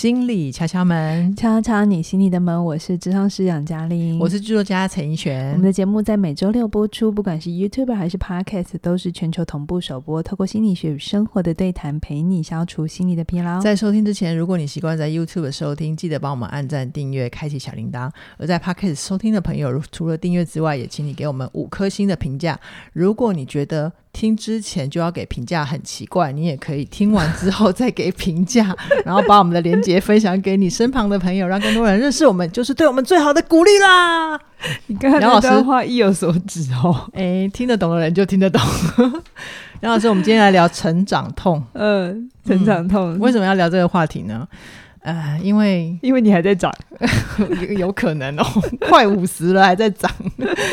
心理敲敲门，敲敲你心里的门。我是智商师杨嘉玲，我是剧作家陈怡璇。我们的节目在每周六播出，不管是 YouTube 还是 Podcast，都是全球同步首播。透过心理学与生活的对谈，陪你消除心理的疲劳。在收听之前，如果你习惯在 YouTube 收听，记得帮我们按赞、订阅、开启小铃铛。而在 Podcast 收听的朋友，除了订阅之外，也请你给我们五颗星的评价。如果你觉得听之前就要给评价很奇怪，你也可以听完之后再给评价，然后把我们的连接分享给你身旁的朋友，让更多人认识我们，就是对我们最好的鼓励啦。你刚刚那段话意有所指哦，哎，听得懂的人就听得懂。杨老师，我们今天来聊成长痛。嗯，成长痛，为什么要聊这个话题呢？呃，因为因为你还在长，有可能哦，快五十了还在长。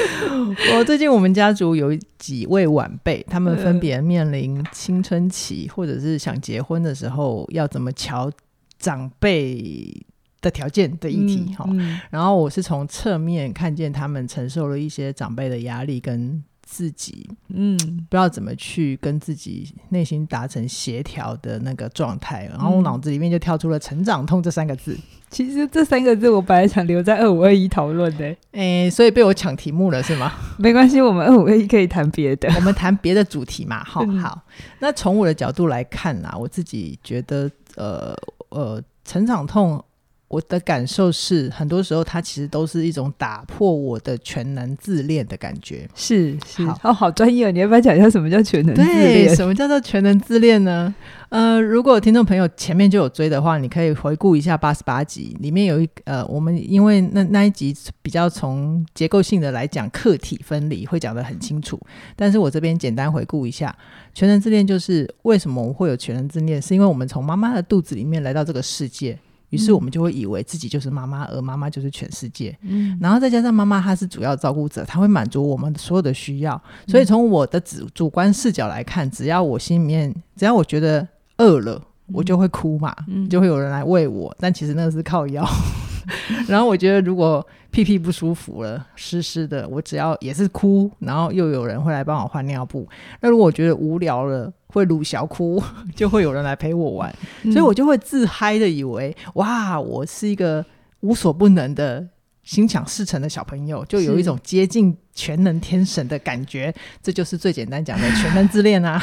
我最近我们家族有几位晚辈，他们分别面临青春期，或者是想结婚的时候，要怎么瞧长辈的条件的议题哈、嗯嗯。然后我是从侧面看见他们承受了一些长辈的压力跟。自己嗯，不知道怎么去跟自己内心达成协调的那个状态，然后我脑子里面就跳出了“成长痛”这三个字。其实这三个字我本来想留在二五二一讨论的，诶，所以被我抢题目了是吗？没关系，我们二五二一可以谈别的，我们谈别的主题嘛。好，好。那从我的角度来看啦，我自己觉得，呃呃，成长痛。我的感受是，很多时候它其实都是一种打破我的全能自恋的感觉。是是，好哦，好专业哦！你要不要讲一下什么叫全能自恋？对，什么叫做全能自恋呢？呃，如果听众朋友前面就有追的话，你可以回顾一下八十八集，里面有一呃，我们因为那那一集比较从结构性的来讲，客体分离会讲得很清楚。但是我这边简单回顾一下，全能自恋就是为什么我们会有全能自恋，是因为我们从妈妈的肚子里面来到这个世界。于是我们就会以为自己就是妈妈，而妈妈就是全世界。嗯，然后再加上妈妈她是主要照顾者，她会满足我们所有的需要。所以从我的主主观视角来看，只要我心里面，只要我觉得饿了，我就会哭嘛，就会有人来喂我。但其实那个是靠腰。然后我觉得，如果屁屁不舒服了，湿湿的，我只要也是哭，然后又有人会来帮我换尿布。那如果我觉得无聊了，会鲁小哭，就会有人来陪我玩，所以我就会自嗨的以为，哇，我是一个无所不能的。心想事成的小朋友，就有一种接近全能天神的感觉，这就是最简单讲的全能自恋啊。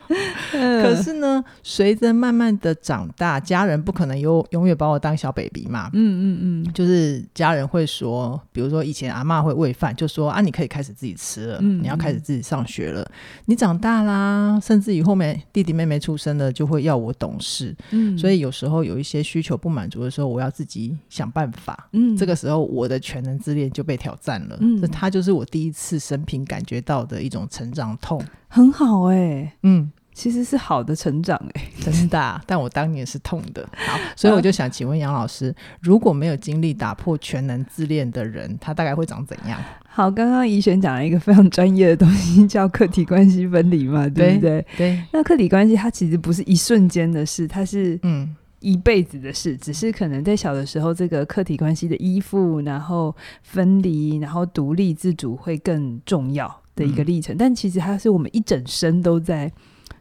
可是呢，随着慢慢的长大，家人不可能永永远把我当小 baby 嘛。嗯嗯嗯，就是家人会说，比如说以前阿妈会喂饭，就说啊，你可以开始自己吃了，你要开始自己上学了，你长大啦，甚至于后面弟弟妹妹出生了，就会要我懂事。嗯，所以有时候有一些需求不满足的时候，我要自己想办法。嗯，这个时候。我的全能自恋就被挑战了，嗯，这他就是我第一次生平感觉到的一种成长痛，很好哎、欸，嗯，其实是好的成长哎、欸，真的、啊，但我当年是痛的，好，所以我就想请问杨老师，如果没有经历打破全能自恋的人，他大概会长怎样？好，刚刚怡璇讲了一个非常专业的东西，叫客体关系分离嘛，对不对？对，那客体关系它其实不是一瞬间的事，它是嗯。一辈子的事，只是可能在小的时候，这个客体关系的依附，然后分离，然后独立自主会更重要的一个历程。嗯。但其实它是我们一整生都在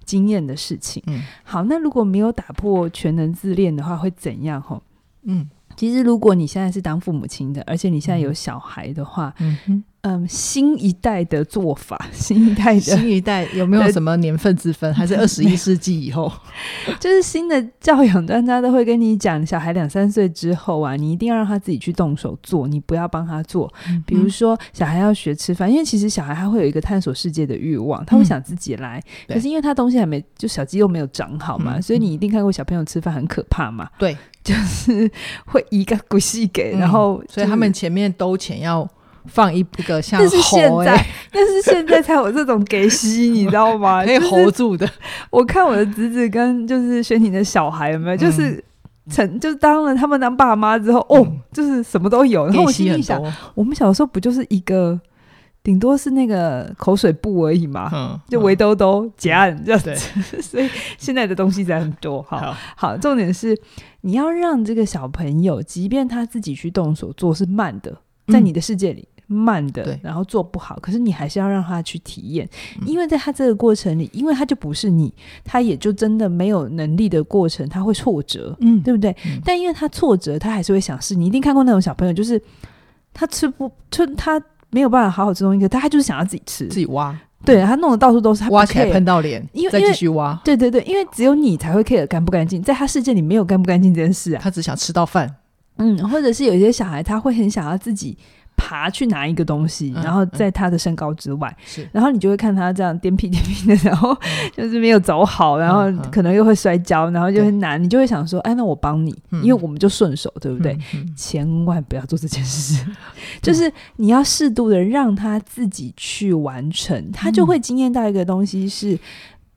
经验的事情。嗯。好，那如果没有打破全能自恋的话，会怎样？吼，嗯，其实如果你现在是当父母亲的，而且你现在有小孩的话，嗯哼。嗯，新一代的做法，新一代的新一代有没有什么年份之分？还是 二十一世纪以后？就是新的教养专家都会跟你讲，小孩两三岁之后啊，你一定要让他自己去动手做，你不要帮他做。嗯、比如说，小孩要学吃饭，因为其实小孩他会有一个探索世界的欲望，他会想自己来。嗯、可是因为他东西还没，就小肌肉没有长好嘛，嗯、所以你一定看过小朋友吃饭很可怕嘛？对，就是会一个骨细给，然后、就是、所以他们前面兜钱要。放一个像，但是现在，但是现在才有这种给息，你知道吗？可以 hold 住的。我看我的侄子跟就是轩婷的小孩有没有，就是成、嗯、就是当了他们当爸妈之后，嗯、哦，就是什么都有。然后我心里想，我们小时候不就是一个，顶多是那个口水布而已嘛，嗯，就围兜兜夹这样子。所以现在的东西才很多。好好，好，重点是你要让这个小朋友，即便他自己去动手做是慢的，在你的世界里。慢的，然后做不好，可是你还是要让他去体验，因为在他这个过程里，因为他就不是你，他也就真的没有能力的过程，他会挫折，嗯，对不对？嗯、但因为他挫折，他还是会想试。你一定看过那种小朋友，就是他吃不，吃他没有办法好好吃东西，可他他就是想要自己吃，自己挖，对他弄得到处都是，他挖起来喷到脸，因为再继续挖，对对对，因为只有你才会 care 干不干净，在他世界里没有干不干净这件事啊，他只想吃到饭。嗯，或者是有一些小孩，他会很想要自己爬去拿一个东西，嗯、然后在他的身高之外，然后你就会看他这样颠屁颠屁的，然后 就是没有走好，然后可能又会摔跤，然后就会难，嗯、你就会想说，哎，那我帮你，嗯、因为我们就顺手，对不对？千万不要做这件事，嗯、就是你要适度的让他自己去完成，他就会惊艳到一个东西是。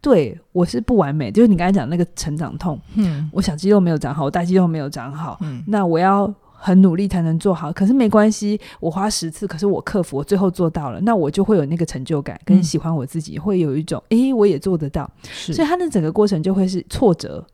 对，我是不完美，就是你刚才讲那个成长痛，嗯，我小肌肉没有长好，我大肌肉没有长好，嗯，那我要很努力才能做好，可是没关系，我花十次，可是我克服，我最后做到了，那我就会有那个成就感，跟喜欢我自己，嗯、会有一种，诶，我也做得到，所以他的整个过程就会是挫折，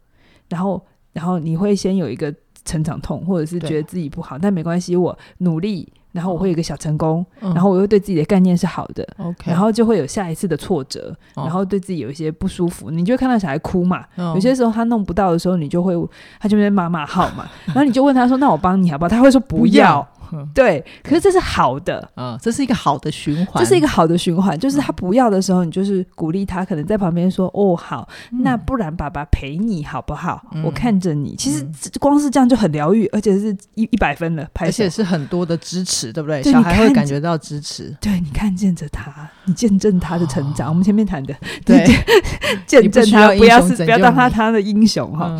然后，然后你会先有一个成长痛，或者是觉得自己不好，但没关系，我努力。然后我会有一个小成功，嗯、然后我又对自己的概念是好的.然后就会有下一次的挫折，哦、然后对自己有一些不舒服，你就会看到小孩哭嘛。哦、有些时候他弄不到的时候，你就会他就会骂骂号嘛，然后你就问他说：“那我帮你好不好？”他会说：“不要。”对，可是这是好的嗯，这是一个好的循环，这是一个好的循环。就是他不要的时候，你就是鼓励他，可能在旁边说：“哦，好，那不然爸爸陪你好不好？我看着你。”其实光是这样就很疗愈，而且是一一百分了，而且是很多的支持，对不对？小孩会感觉到支持。对，你看见着他，你见证他的成长。我们前面谈的，对，见证他，不要是不要当他他的英雄哈。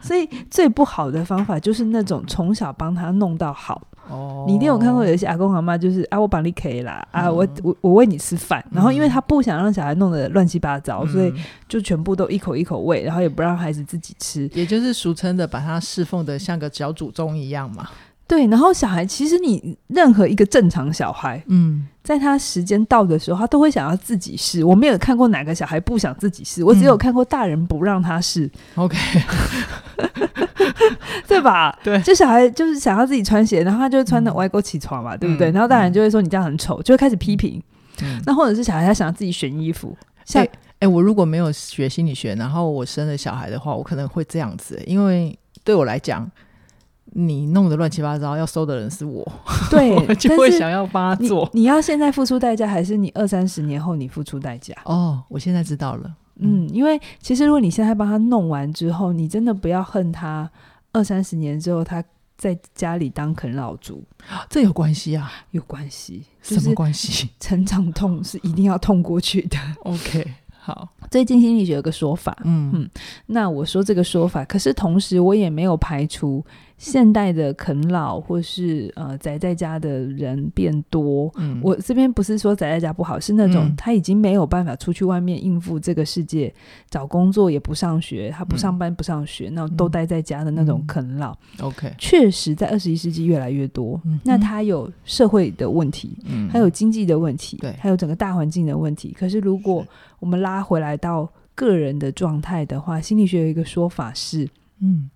所以最不好的方法就是那种从小帮他弄到好。哦，你一定有看过有一些阿公阿妈，就是啊，我帮你可以啦，啊，我我我喂你吃饭，然后因为他不想让小孩弄得乱七八糟，所以就全部都一口一口喂，然后也不让孩子自己吃，也就是俗称的把他侍奉的像个小祖宗一样嘛。对，然后小孩其实你任何一个正常小孩，嗯，在他时间到的时候，他都会想要自己试。我没有看过哪个小孩不想自己试，我只有看过大人不让他试。OK。对吧？对，就小孩就是想要自己穿鞋，然后他就穿的歪勾起床嘛，嗯、对不对？然后大人就会说你这样很丑，就会开始批评。嗯、那或者是小孩他想要自己选衣服，像哎、欸欸，我如果没有学心理学，然后我生了小孩的话，我可能会这样子，因为对我来讲，你弄得乱七八糟，要收的人是我，对，我就会想要帮他做。你，你要现在付出代价，还是你二三十年后你付出代价？哦，我现在知道了。嗯，因为其实如果你现在帮他弄完之后，你真的不要恨他。二三十年之后，他在家里当啃老族，这有关系啊？有关系？什么关系？成长痛是一定要痛过去的。OK，好。最近心理学有个说法，嗯嗯，那我说这个说法，可是同时我也没有排除。现代的啃老或是呃宅在家的人变多，嗯，我这边不是说宅在家不好，是那种他已经没有办法出去外面应付这个世界，找工作也不上学，他不上班不上学，那都待在家的那种啃老。OK，确实在二十一世纪越来越多。那他有社会的问题，嗯，还有经济的问题，对，还有整个大环境的问题。可是如果我们拉回来到个人的状态的话，心理学有一个说法是，嗯。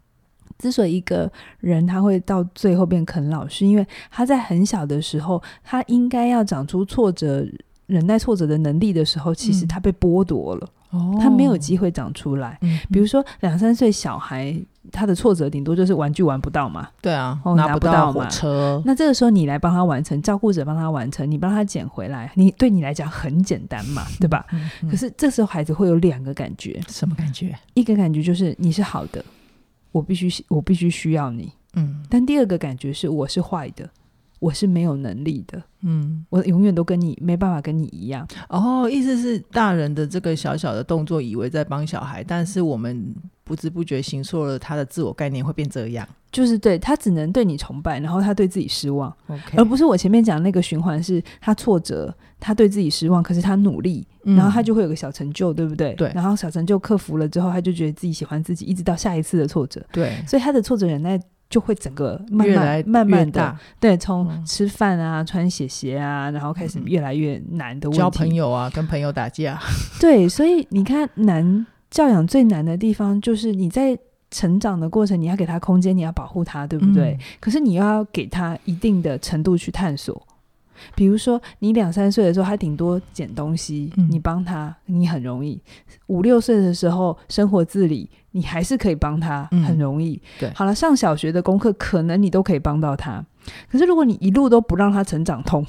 之所以一个人他会到最后变啃老，是因为他在很小的时候，他应该要长出挫折、忍耐挫折的能力的时候，其实他被剥夺了，嗯、他没有机会长出来。嗯、比如说两三岁小孩，他的挫折顶多就是玩具玩不到嘛，对啊，拿不到火车。那这个时候你来帮他完成，照顾者帮他完成，你帮他捡回来，你对你来讲很简单嘛，对吧？嗯嗯、可是这时候孩子会有两个感觉，什么感觉？一个感觉就是你是好的。我必须，我必须需要你。嗯，但第二个感觉是，我是坏的，我是没有能力的。嗯，我永远都跟你没办法跟你一样。哦，意思是大人的这个小小的动作，以为在帮小孩，但是我们不知不觉行错了他的自我概念会变这样。就是对他只能对你崇拜，然后他对自己失望。OK，而不是我前面讲那个循环，是他挫折，他对自己失望，可是他努力，嗯、然后他就会有个小成就，对不对？对。然后小成就克服了之后，他就觉得自己喜欢自己，一直到下一次的挫折。对。所以他的挫折忍耐就会整个慢慢越来慢慢的，对，从吃饭啊、穿鞋鞋啊，然后开始越来越难的问题。交朋友啊，跟朋友打架。对，所以你看，难教养最难的地方就是你在。成长的过程，你要给他空间，你要保护他，对不对？嗯、可是你又要给他一定的程度去探索。比如说，你两三岁的时候，他顶多捡东西，嗯、你帮他，你很容易；五六岁的时候，生活自理，你还是可以帮他，很容易。嗯、对，好了，上小学的功课，可能你都可以帮到他。可是，如果你一路都不让他成长痛，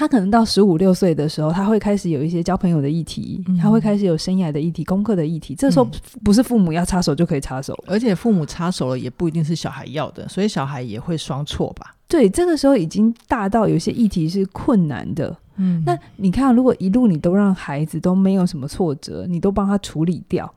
他可能到十五六岁的时候，他会开始有一些交朋友的议题，嗯、他会开始有生涯的议题、功课的议题。这时候不是父母要插手就可以插手，而且父母插手了也不一定是小孩要的，所以小孩也会双错吧？对，这个时候已经大到有些议题是困难的。嗯，那你看，如果一路你都让孩子都没有什么挫折，你都帮他处理掉，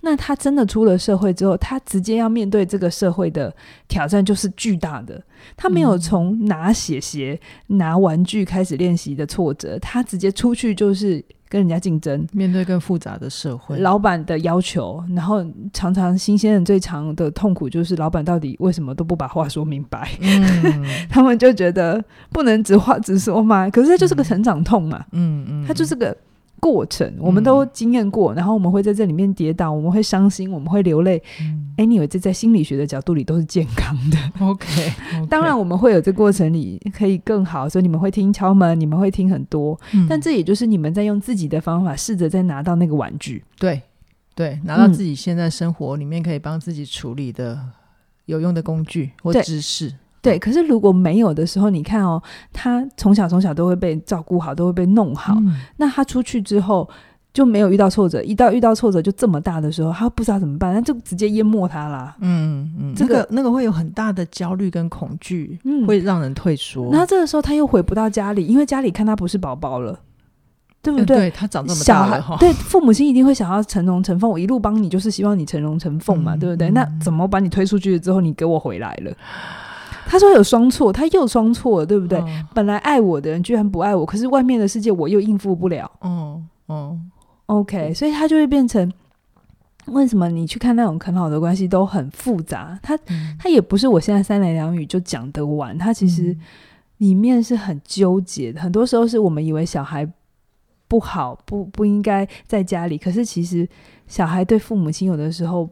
那他真的出了社会之后，他直接要面对这个社会的挑战就是巨大的。他没有从拿写鞋、拿玩具开始练习的挫折，他直接出去就是。跟人家竞争，面对更复杂的社会，老板的要求，然后常常新鲜人最长的痛苦就是老板到底为什么都不把话说明白？嗯、他们就觉得不能直话直说嘛。可是这就是个成长痛嘛，嗯嗯，他就是个。过程我们都经验过，嗯，然后我们会在这里面跌倒，我们会伤心，我们会流泪。嗯，anyway，这在心理学的角度里都是健康的。Okay, OK，当然我们会有这过程里可以更好，所以你们会听敲门，你们会听很多，嗯，但这也就是你们在用自己的方法试着再拿到那个玩具。对对，拿到自己现在生活里面可以帮自己处理的有用的工具或知识。对，可是如果没有的时候，你看哦，他从小从小都会被照顾好，都会被弄好。嗯、那他出去之后就没有遇到挫折，一到遇到挫折就这么大的时候，他不知道怎么办，那就直接淹没他啦。嗯嗯，这个、那个、那个会有很大的焦虑跟恐惧，嗯，会让人退缩。那这个时候他又回不到家里，因为家里看他不是宝宝了，对不对？嗯、对他长这么大了，对父母亲一定会想要成龙成凤，我一路帮你就是希望你成龙成凤嘛，嗯、对不对？那怎么把你推出去了之后，你给我回来了？他说有双错，他又双错了，对不对？嗯、本来爱我的人居然不爱我，可是外面的世界我又应付不了。嗯嗯，OK，所以他就会变成为什么你去看那种很好的关系都很复杂？他他、嗯、也不是我现在三言两语就讲得完，他其实里面是很纠结的。很多时候是我们以为小孩不好，不不应该在家里，可是其实小孩对父母亲有的时候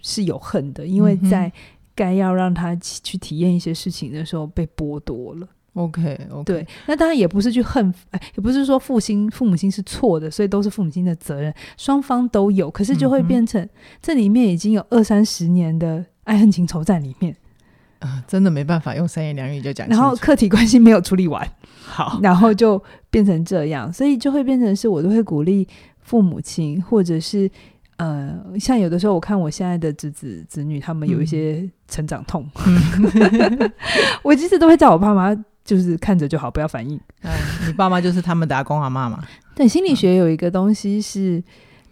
是有恨的，因为在。该要让他去体验一些事情的时候被剥夺了。Okay. 对，那当然也不是去恨，哎，也不是说父亲父母亲是错的，所以都是父母亲的责任，双方都有。可是就会变成、嗯、这里面已经有二三十年的爱恨情仇在里面，啊、呃，真的没办法用三言两语就讲。然后客体关系没有处理完，好，然后就变成这样，所以就会变成是我都会鼓励父母亲或者是。呃，像有的时候我看我现在的侄子侄女，他们有一些成长痛，嗯、我其实都会叫我爸妈，就是看着就好，不要反应。嗯，你爸妈就是他们的阿公阿妈嘛？对，心理学有一个东西是，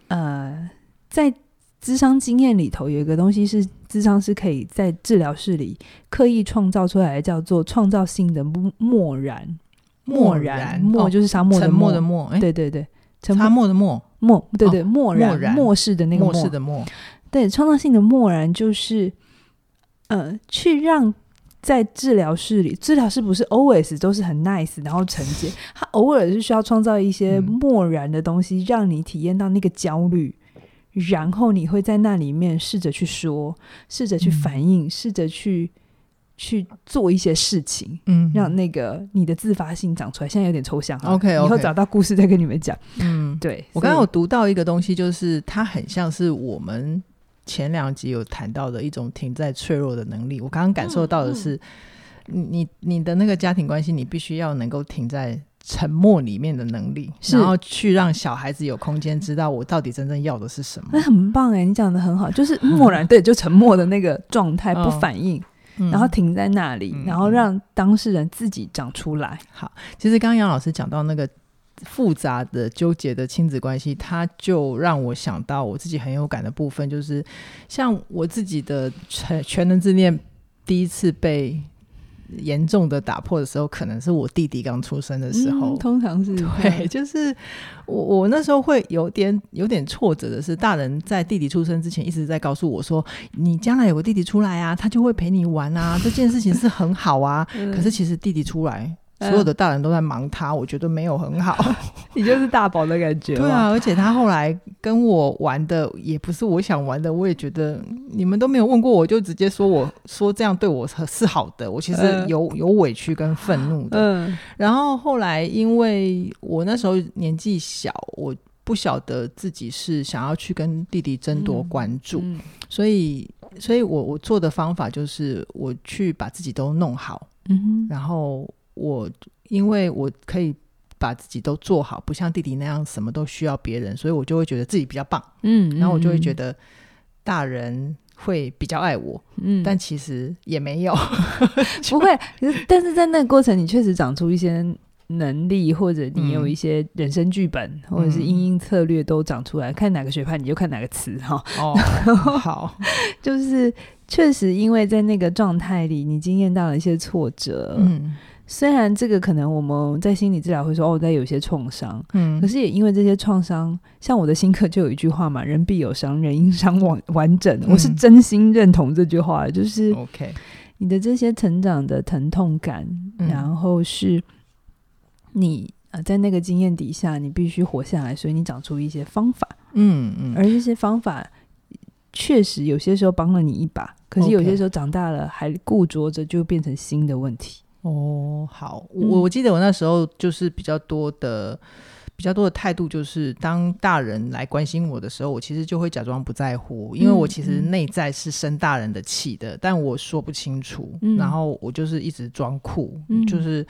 嗯、呃，在智商经验里头有一个东西是，智商是可以在治疗室里刻意创造出来的，叫做创造性的漠然，漠然，漠就是沙漠的漠的漠，对对对，沙漠的默。默对对，漠、哦、然，然。漠视的那个漠视的漠，对，创造性的漠然就是，呃，去让在治疗室里，治疗室不是 always 都是很 nice，然后承接，他偶尔是需要创造一些漠然的东西，嗯、让你体验到那个焦虑，然后你会在那里面试着去说，试着去反应，试着去。去做一些事情，嗯，让那个你的自发性长出来。现在有点抽象，OK，, okay. 以后找到故事再跟你们讲。嗯，对，我刚刚有读到一个东西，就是它很像是我们前两集有谈到的一种停在脆弱的能力。我刚刚感受到的是，嗯嗯、你你的那个家庭关系，你必须要能够停在沉默里面的能力，然后去让小孩子有空间知道我到底真正要的是什么。那很棒哎，你讲的很好，就是默然，对，就沉默的那个状态，不反应。哦然后停在那里，嗯，然后让当事人自己长出来。好，其实刚刚杨老师讲到那个复杂的、纠结的亲子关系，他就让我想到我自己很有感的部分，就是像我自己的全全能自恋第一次被。严重的打破的时候，可能是我弟弟刚出生的时候。嗯、通常是对，就是我我那时候会有点有点挫折的是，大人在弟弟出生之前一直在告诉我说：“你将来有个弟弟出来啊，他就会陪你玩啊，这件事情是很好啊。” 可是其实弟弟出来，所有的大人都在忙他，我觉得没有很好。你就是大宝的感觉。对啊，而且他后来跟我玩的也不是我想玩的，我也觉得你们都没有问过我就直接说我说这样对我是好的，我其实有有委屈跟愤怒的。嗯。然后后来因为我那时候年纪小，我不晓得自己是想要去跟弟弟争夺关注，所以。所以我我做的方法就是我去把自己都弄好，嗯，然后我因为我可以把自己都做好，不像弟弟那样什么都需要别人，所以我就会觉得自己比较棒，嗯，然后我就会觉得大人会比较爱我，嗯，但其实也没有，不会，但是在那个过程，你确实长出一些。能力或者你有一些人生剧本，嗯、或者是因应策略都长出来，嗯、看哪个学派你就看哪个词哈。哦，好，就是确实因为在那个状态里，你经验到了一些挫折。嗯，虽然这个可能我们在心理治疗会说哦，在有些创伤，嗯，可是也因为这些创伤，像我的新课就有一句话嘛，“人必有伤，人因伤完完整”，嗯、我是真心认同这句话，就是 OK，你的这些成长的疼痛感，嗯、然后是。你啊，在那个经验底下，你必须活下来，所以你长出一些方法，嗯嗯，而这些方法确实有些时候帮了你一把，可是有些时候长大了还固着着，就变成新的问题。哦，好，我我记得我那时候就是比较多的、比较多的态度，就是当大人来关心我的时候，我其实就会假装不在乎，因为我其实内在是生大人的气的，但我说不清楚，然后我就是一直装酷，就是。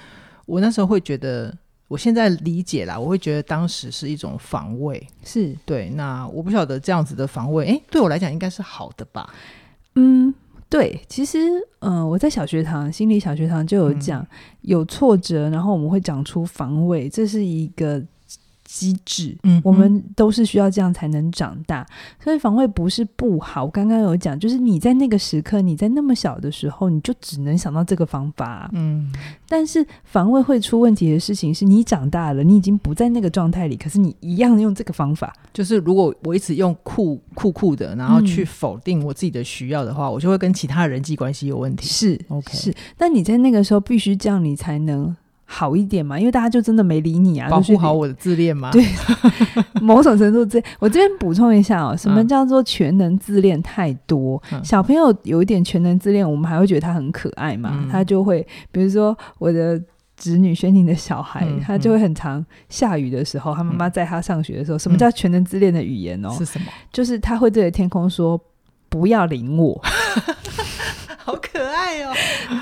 我那时候会觉得，我现在理解啦，我会觉得当时是一种防卫，是对。那我不晓得这样子的防卫，诶，对我来讲应该是好的吧？嗯，对。其实，嗯、呃，我在小学堂心理小学堂就有讲，嗯、有挫折，然后我们会长出防卫，这是一个。机制，嗯，我们都是需要这样才能长大，所以防卫不是不好。刚刚有讲，就是你在那个时刻，你在那么小的时候，你就只能想到这个方法，嗯。但是防卫会出问题的事情是，你长大了，你已经不在那个状态里，可是你一样用这个方法。就是如果我一直用酷酷酷的，然后去否定我自己的需要的话，嗯，我就会跟其他人际关系有问题。是，OK，是。但你在那个时候必须这样，你才能。好一点嘛，因为大家就真的没理你啊，保护好我的自恋嘛。对，某种程度这。我这边补充一下哦，什么叫做全能自恋太多？嗯、小朋友有一点全能自恋，我们还会觉得他很可爱嘛，嗯、他就会，比如说我的侄女轩宁的小孩，嗯、他就会很常下雨的时候，他妈妈在他上学的时候，嗯、什么叫全能自恋的语言哦？是什么？就是他会对着天空说：“不要淋我。”好可爱哦！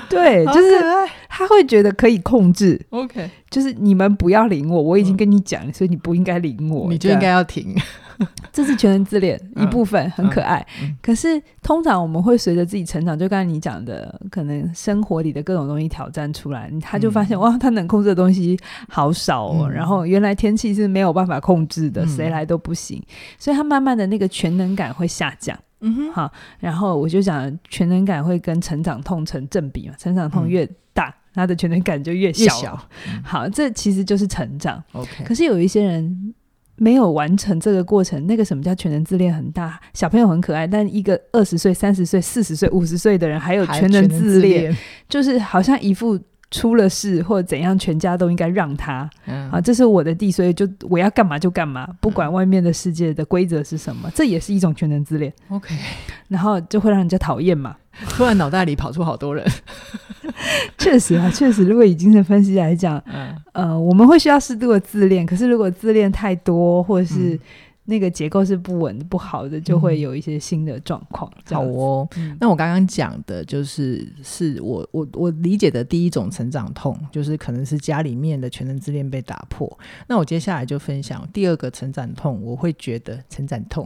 对，就是他会觉得可以控制。OK，就是你们不要淋我，我已经跟你讲，嗯、所以你不应该淋我，你就应该要停。这是全能自恋一部分，很可爱。可是通常我们会随着自己成长，就刚才你讲的，可能生活里的各种东西挑战出来，他就发现、嗯、哇，他能控制的东西好少哦。嗯、然后原来天气是没有办法控制的，谁、嗯、来都不行，所以他慢慢的那个全能感会下降。嗯哼，好，然后我就讲全能感会跟成长痛成正比嘛，成长痛越大，嗯、他的全能感就越小。越小嗯、好，这其实就是成长。OK，可是有一些人没有完成这个过程，那个什么叫全能自恋很大？小朋友很可爱，但一个二十岁、三十岁、四十岁、五十岁的人还有全能自恋，就是好像一副。出了事或者怎样，全家都应该让他。嗯、啊，这是我的地，所以就我要干嘛就干嘛，不管外面的世界的规则是什么，嗯、这也是一种全能自恋。OK，然后就会让人家讨厌嘛。突然脑袋里跑出好多人，确实啊，确实，如果以精神分析来讲，嗯、呃，我们会需要适度的自恋，可是如果自恋太多，或者是。嗯那个结构是不稳不好的，就会有一些新的状况。嗯、好哦，嗯、那我刚刚讲的就是，是我我我理解的第一种成长痛，就是可能是家里面的全能自恋被打破。那我接下来就分享第二个成长痛，我会觉得成长痛，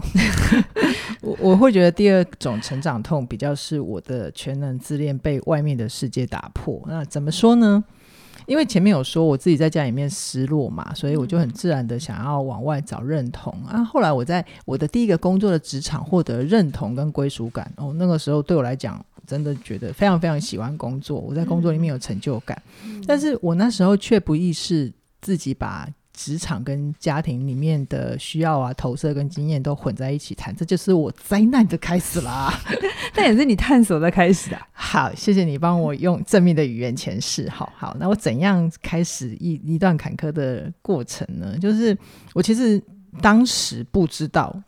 我我会觉得第二种成长痛比较是我的全能自恋被外面的世界打破。那怎么说呢？因为前面有说我自己在家里面失落嘛，所以我就很自然的想要往外找认同啊。后来我在我的第一个工作的职场获得认同跟归属感哦，那个时候对我来讲真的觉得非常非常喜欢工作，我在工作里面有成就感。但是我那时候却不意识自己把职场跟家庭里面的需要啊、投射跟经验都混在一起谈，这就是我灾难的开始啦。但也是你探索的开始啊。好，谢谢你帮我用正面的语言诠释。好好，那我怎样开始一一段坎坷的过程呢？就是我其实当时不知道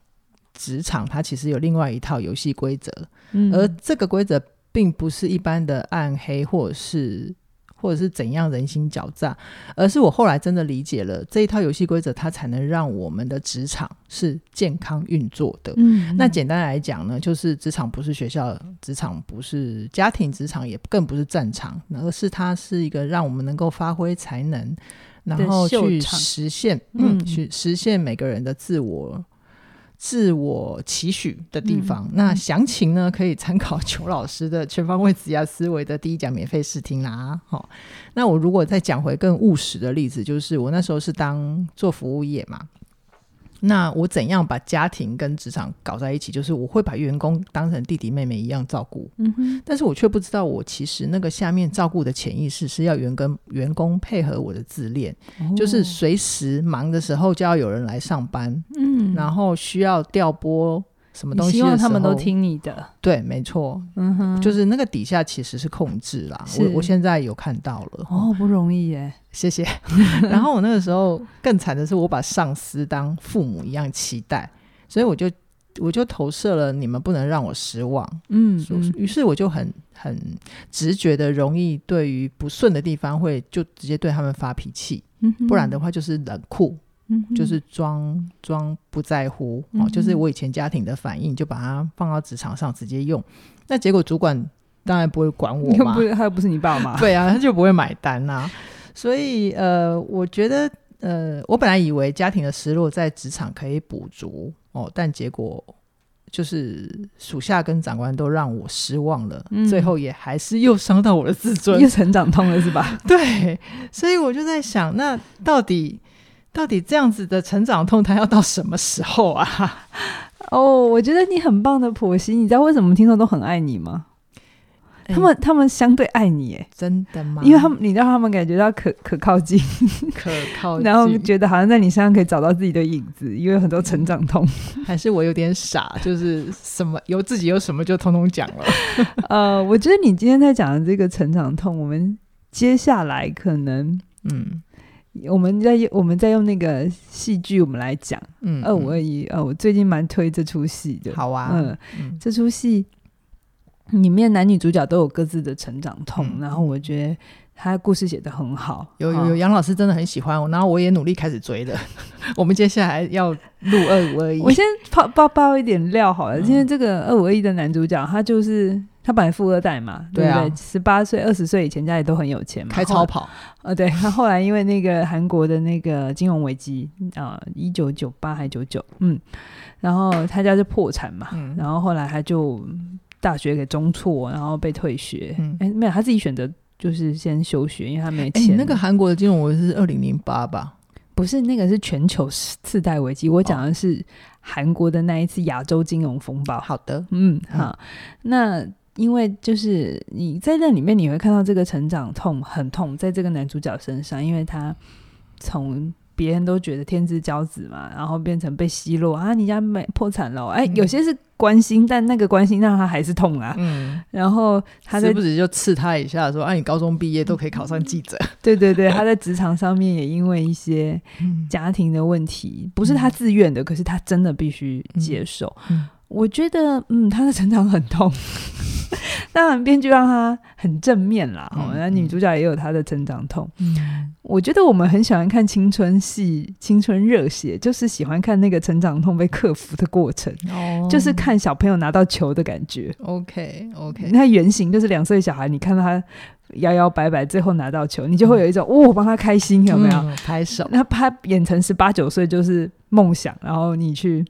职场它其实有另外一套游戏规则，嗯，而这个规则并不是一般的暗黑或者是。或者是怎样人心狡诈，而是我后来真的理解了这一套游戏规则，它才能让我们的职场是健康运作的。嗯，那简单来讲呢，就是职场不是学校，职场不是家庭，职场也更不是战场，而是它是一个让我们能够发挥才能，然后去实现，嗯，去实现每个人的自我。自我期许的地方，嗯、那详情呢，可以参考裘老师的全方位职涯思维的第一讲免费试听啦。好，那我如果再讲回更务实的例子，就是我那时候是当做服务业嘛。那我怎样把家庭跟职场搞在一起？就是我会把员工当成弟弟妹妹一样照顾，嗯哼，但是我却不知道，我其实那个下面照顾的潜意识是要员工员工配合我的自恋，哦，就是随时忙的时候就要有人来上班，嗯，然后需要调拨。什么东西？希望他们都听你的。对，没错。嗯哼，就是那个底下其实是控制啦。我我现在有看到了。哦，不容易耶。谢谢。然后我那个时候更惨的是，我把上司当父母一样期待，所以我就我就投射了，你们不能让我失望。嗯，嗯，于是我就很很直觉的，容易对于不顺的地方会就直接对他们发脾气。嗯，不然的话就是冷酷。嗯，就是装装不在乎，嗯，哦，就是我以前家庭的反应，就把它放到职场上直接用。那结果主管当然不会管我嘛，他又不是你爸妈，对啊，他就不会买单呐，啊。所以呃，我觉得呃，我本来以为家庭的失落在职场可以补足哦，但结果就是属下跟长官都让我失望了，嗯，最后也还是又伤到我的自尊，又成长痛了是吧？对，所以我就在想，那到底。到底这样子的成长痛，它要到什么时候啊？哦，我觉得你很棒的婆媳，你知道为什么听众都很爱你吗？欸、他们他们相对爱你，哎，真的吗？因为他们你让他们感觉到可可靠近，可靠近，然后觉得好像在你身上可以找到自己的影子，因为很多成长痛。还是我有点傻，就是什么有自己有什么就通通讲了。呃，我觉得你今天在讲的这个成长痛，我们接下来可能嗯。我们在我们在用那个戏剧，我们来讲，嗯，二五二一，呃，我最近蛮推这出戏的，好啊，嗯，嗯这出戏里面男女主角都有各自的成长痛，嗯、然后我觉得他故事写的很好，有有有杨老师真的很喜欢我，然后我也努力开始追了。我们接下来要录二五二一，我先爆爆爆一点料好了，今、嗯、天这个二五二一的男主角他就是。他本来富二代嘛，对不对？十八岁、二十岁以前家里都很有钱嘛，开超跑。呃，对。他后来因为那个韩国的那个金融危机啊，一九九八还九九，嗯，然后他家就破产嘛，嗯，然后后来他就大学给中辍，然后被退学。哎、嗯，没有，他自己选择就是先休学，因为他没钱。那个韩国的金融危机是二零零八吧？不是，那个是全球次贷危机。我讲的是韩国的那一次亚洲金融风暴。好的，嗯，好，那。因为就是你在那里面，你会看到这个成长痛很痛，在这个男主角身上，因为他从别人都觉得天之骄子嘛，然后变成被奚落啊，你家没破产了，哎、嗯，有些是关心，但那个关心让他还是痛啊。嗯，然后他时不时就刺他一下，说啊，你高中毕业都可以考上记者。对对对，他在职场上面也因为一些家庭的问题，嗯、不是他自愿的，可是他真的必须接受。嗯。嗯。我觉得，嗯，他的成长很痛，当然编剧让他很正面啦。哦、嗯，那女主角也有她的成长痛。嗯，我觉得我们很喜欢看青春戏、青春热血，就是喜欢看那个成长痛被克服的过程。哦，就是看小朋友拿到球的感觉。OK，OK，那原型就是两岁小孩，你看到他摇摇摆摆，最后拿到球，你就会有一种，哦，我帮他开心，有没有？嗯、拍手。那他演成十八九岁就是梦想，然后你去。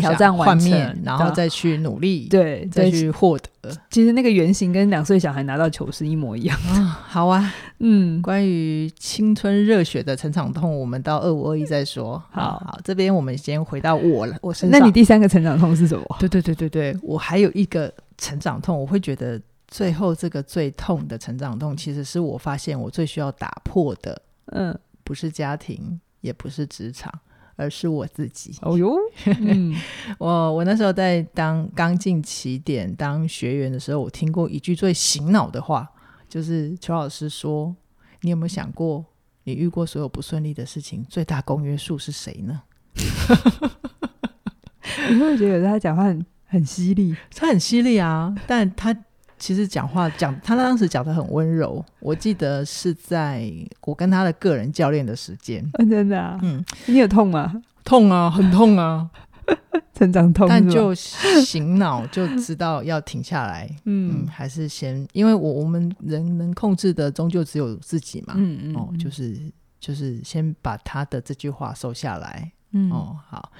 挑战完成，然后再去努力，对，再去获得。其实那个原型跟两岁小孩拿到球是一模一样。哦、好啊，嗯，关于青春热血的成长痛，我们到二五二一再说。好好，这边我们先回到我了，我身上。那你第三个成长痛是什么？对对对对对，我还有一个成长痛，我会觉得最后这个最痛的成长痛，其实是我发现我最需要打破的。嗯，不是家庭，也不是职场，而是我自己。哦哟，嗯、我我那时候在当刚进起点当学员的时候，我听过一句最醒脑的话，就是邱老师说：“你有没有想过，你遇过所有不顺利的事情，最大公约数是谁呢？” 你会觉得他讲话很很犀利？他很犀利啊，但他。其实讲话讲，他当时讲的很温柔。我记得是在我跟他的个人教练的时间，哦，真的啊，嗯，你有痛吗？痛啊，很痛啊，成长痛。但就醒脑就知道要停下来，嗯，嗯，还是先，因为我我们人能控制的终究只有自己嘛，嗯嗯，哦，就是就是先把他的这句话收下来，嗯哦，好。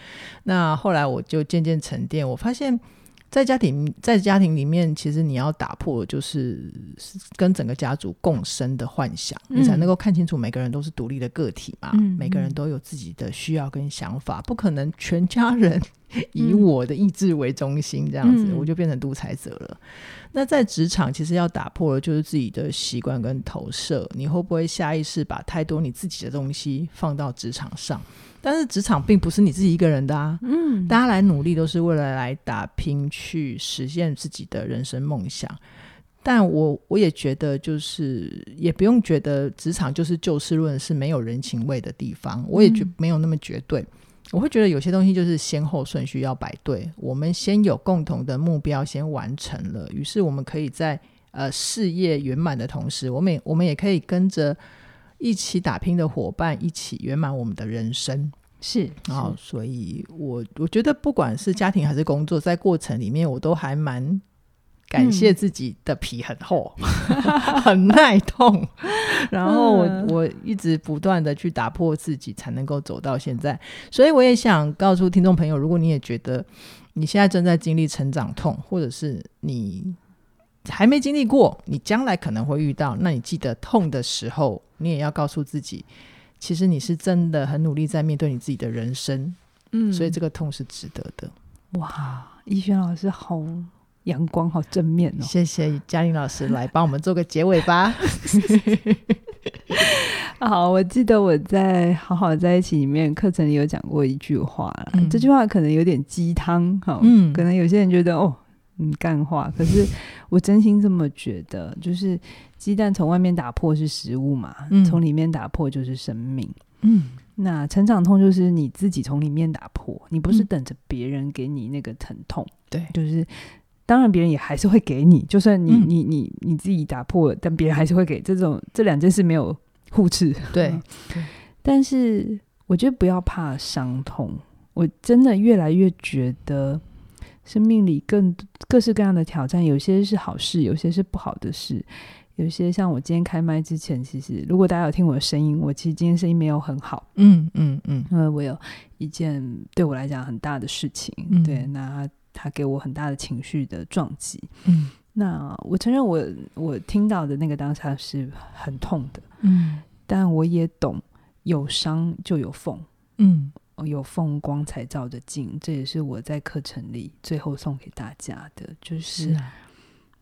那后来我就渐渐沉淀，我发现。在家庭，在家庭里面，其实你要打破就是跟整个家族共生的幻想，嗯、你才能够看清楚每个人都是独立的个体嘛。嗯、每个人都有自己的需要跟想法，不可能全家人以我的意志为中心这样子，嗯、我就变成独裁者了。那在职场，其实要打破的就是自己的习惯跟投射。你会不会下意识把太多你自己的东西放到职场上？但是职场并不是你自己一个人的啊，嗯，大家来努力都是为了来打拼，去实现自己的人生梦想。但我我也觉得，就是也不用觉得职场就是就事论事没有人情味的地方。我也觉没有那么绝对。嗯，我会觉得有些东西就是先后顺序要摆对。我们先有共同的目标，先完成了，于是我们可以在呃事业圆满的同时，我们也我们也可以跟着。一起打拼的伙伴，一起圆满我们的人生，是。然后，所以我我觉得，不管是家庭还是工作，在过程里面，我都还蛮感谢自己的皮很厚，嗯、很耐痛。然后我，我、嗯、我一直不断的去打破自己，才能够走到现在。所以，我也想告诉听众朋友，如果你也觉得你现在正在经历成长痛，或者是你。还没经历过，你将来可能会遇到。那你记得痛的时候，你也要告诉自己，其实你是真的很努力在面对你自己的人生。嗯，所以这个痛是值得的。哇，逸轩老师好阳光，好正面哦！谢谢嘉玲老师来帮我们做个结尾吧。好，我记得我在《好好在一起》里面课程里有讲过一句话，嗯、这句话可能有点鸡汤，哈，嗯，可能有些人觉得哦。嗯，干话。可是我真心这么觉得，就是鸡蛋从外面打破是食物嘛，嗯，从里面打破就是生命。嗯，那成长痛就是你自己从里面打破，你不是等着别人给你那个疼痛。对，嗯，就是当然别人也还是会给你，就算你，嗯，你你你自己打破，但别人还是会给。这种这两件事没有互斥。对，对，但是我觉得不要怕伤痛，我真的越来越觉得。生命里更各式各样的挑战，有些是好事，有些是不好的事。有些像我今天开麦之前，其实如果大家有听我的声音，我其实今天声音没有很好。嗯嗯嗯，因为我有一件对我来讲很大的事情，嗯、对，那他给我很大的情绪的撞击。嗯，那我承认我我听到的那个当下是很痛的。嗯，但我也懂，有伤就有缝。嗯。有缝光才照得进，这也是我在课程里最后送给大家的。就是，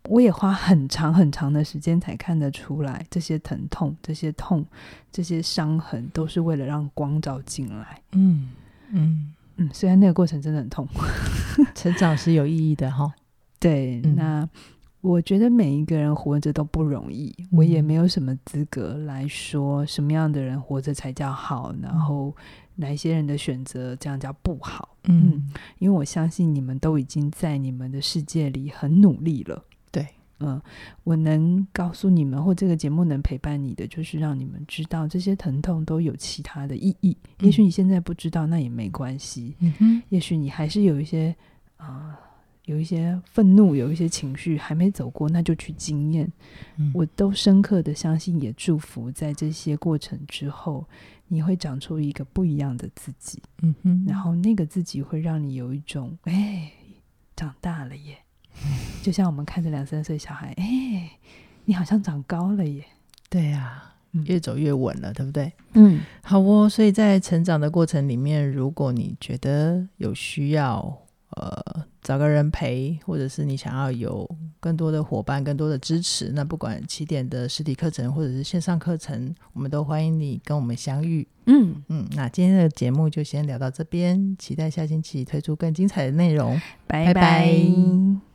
我也花很长很长的时间才看得出来，这些疼痛、这些痛、这些伤痕，都是为了让光照进来。嗯嗯嗯，虽然那个过程真的很痛，成长是有意义的哈。对，嗯、那我觉得每一个人活着都不容易，嗯、我也没有什么资格来说什么样的人活着才叫好，然后。哪一些人的选择这样叫不好？嗯，嗯，因为我相信你们都已经在你们的世界里很努力了。对，嗯，我能告诉你们，或这个节目能陪伴你的，就是让你们知道这些疼痛都有其他的意义。嗯、也许你现在不知道，那也没关系。嗯哼，也许你还是有一些啊。呃有一些愤怒，有一些情绪还没走过，那就去经验。嗯、我都深刻的相信，也祝福，在这些过程之后，你会长出一个不一样的自己。嗯哼，然后那个自己会让你有一种，哎，长大了耶！嗯、就像我们看着两三岁小孩，哎，你好像长高了耶。对呀、啊，越走越稳了，对不对？嗯，好哦。所以在成长的过程里面，如果你觉得有需要，呃。找个人陪，或者是你想要有更多的伙伴、更多的支持，那不管起点的实体课程或者是线上课程，我们都欢迎你跟我们相遇。嗯嗯，那今天的节目就先聊到这边，期待下星期推出更精彩的内容。拜拜。拜拜。